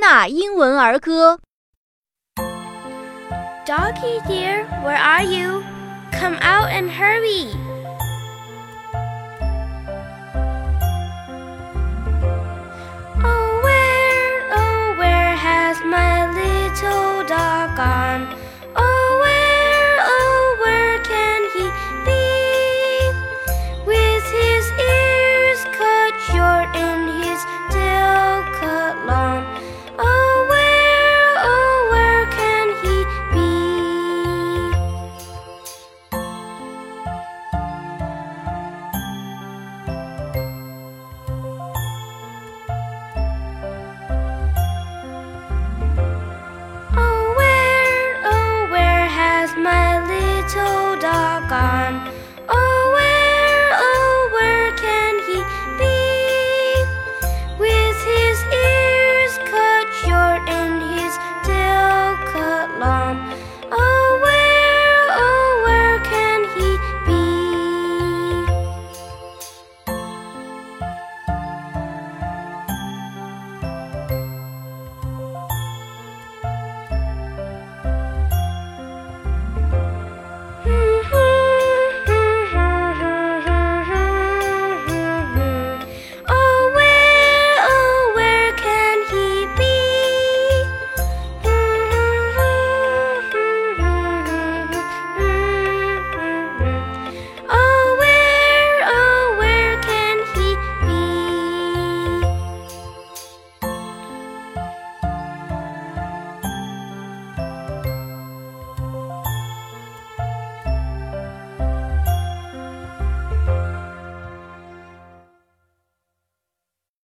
纳英文儿歌。Doggy dear, where are you? Come out and hurry.